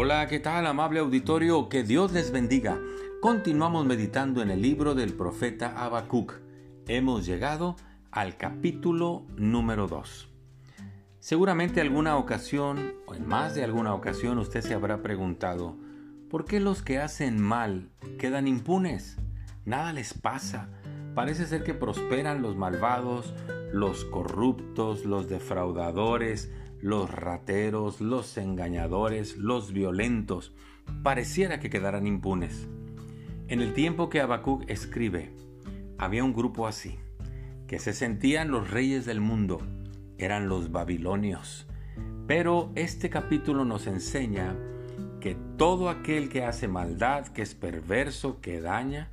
Hola, ¿qué tal amable auditorio? Que Dios les bendiga. Continuamos meditando en el libro del profeta Habacuc. Hemos llegado al capítulo número 2. Seguramente alguna ocasión, o en más de alguna ocasión, usted se habrá preguntado, ¿por qué los que hacen mal quedan impunes? Nada les pasa. Parece ser que prosperan los malvados, los corruptos, los defraudadores, los rateros, los engañadores, los violentos, pareciera que quedaran impunes. En el tiempo que Habacuc escribe, había un grupo así, que se sentían los reyes del mundo, eran los babilonios. Pero este capítulo nos enseña que todo aquel que hace maldad, que es perverso, que daña,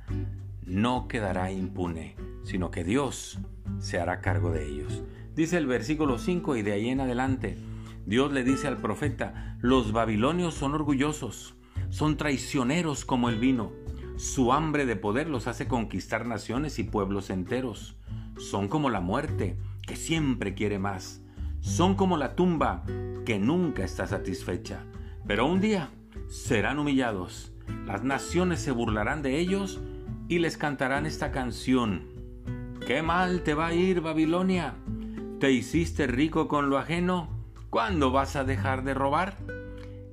no quedará impune, sino que Dios se hará cargo de ellos. Dice el versículo 5 y de ahí en adelante, Dios le dice al profeta, los babilonios son orgullosos, son traicioneros como el vino, su hambre de poder los hace conquistar naciones y pueblos enteros, son como la muerte, que siempre quiere más, son como la tumba, que nunca está satisfecha, pero un día serán humillados, las naciones se burlarán de ellos y les cantarán esta canción. ¡Qué mal te va a ir, Babilonia! ¿Te hiciste rico con lo ajeno? ¿Cuándo vas a dejar de robar?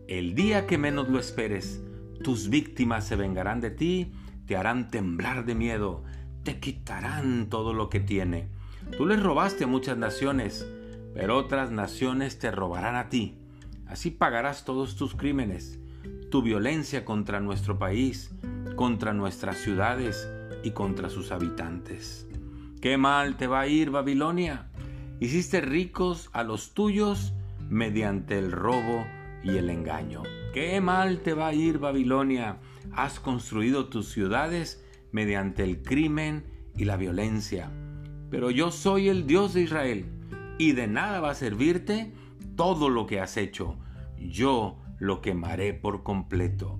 El día que menos lo esperes, tus víctimas se vengarán de ti, te harán temblar de miedo, te quitarán todo lo que tiene. Tú les robaste a muchas naciones, pero otras naciones te robarán a ti. Así pagarás todos tus crímenes, tu violencia contra nuestro país, contra nuestras ciudades y contra sus habitantes. ¿Qué mal te va a ir, Babilonia? Hiciste ricos a los tuyos mediante el robo y el engaño. Qué mal te va a ir, Babilonia. Has construido tus ciudades mediante el crimen y la violencia. Pero yo soy el Dios de Israel, y de nada va a servirte todo lo que has hecho. Yo lo quemaré por completo.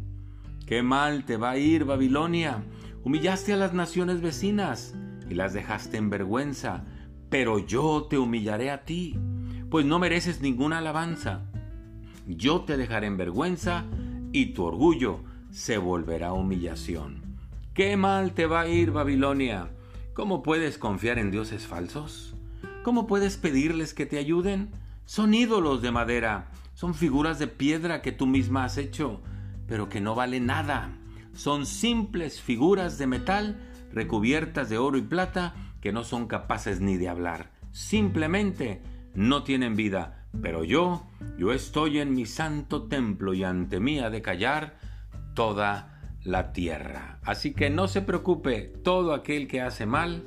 Qué mal te va a ir, Babilonia. Humillaste a las naciones vecinas y las dejaste en vergüenza pero yo te humillaré a ti, pues no mereces ninguna alabanza. Yo te dejaré en vergüenza y tu orgullo se volverá humillación. ¿Qué mal te va a ir, Babilonia? ¿Cómo puedes confiar en dioses falsos? ¿Cómo puedes pedirles que te ayuden? Son ídolos de madera, son figuras de piedra que tú misma has hecho, pero que no valen nada. Son simples figuras de metal recubiertas de oro y plata que no son capaces ni de hablar. Simplemente no tienen vida. Pero yo, yo estoy en mi santo templo y ante mí ha de callar toda la tierra. Así que no se preocupe, todo aquel que hace mal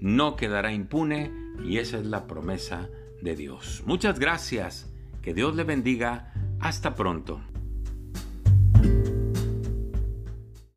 no quedará impune y esa es la promesa de Dios. Muchas gracias, que Dios le bendiga, hasta pronto.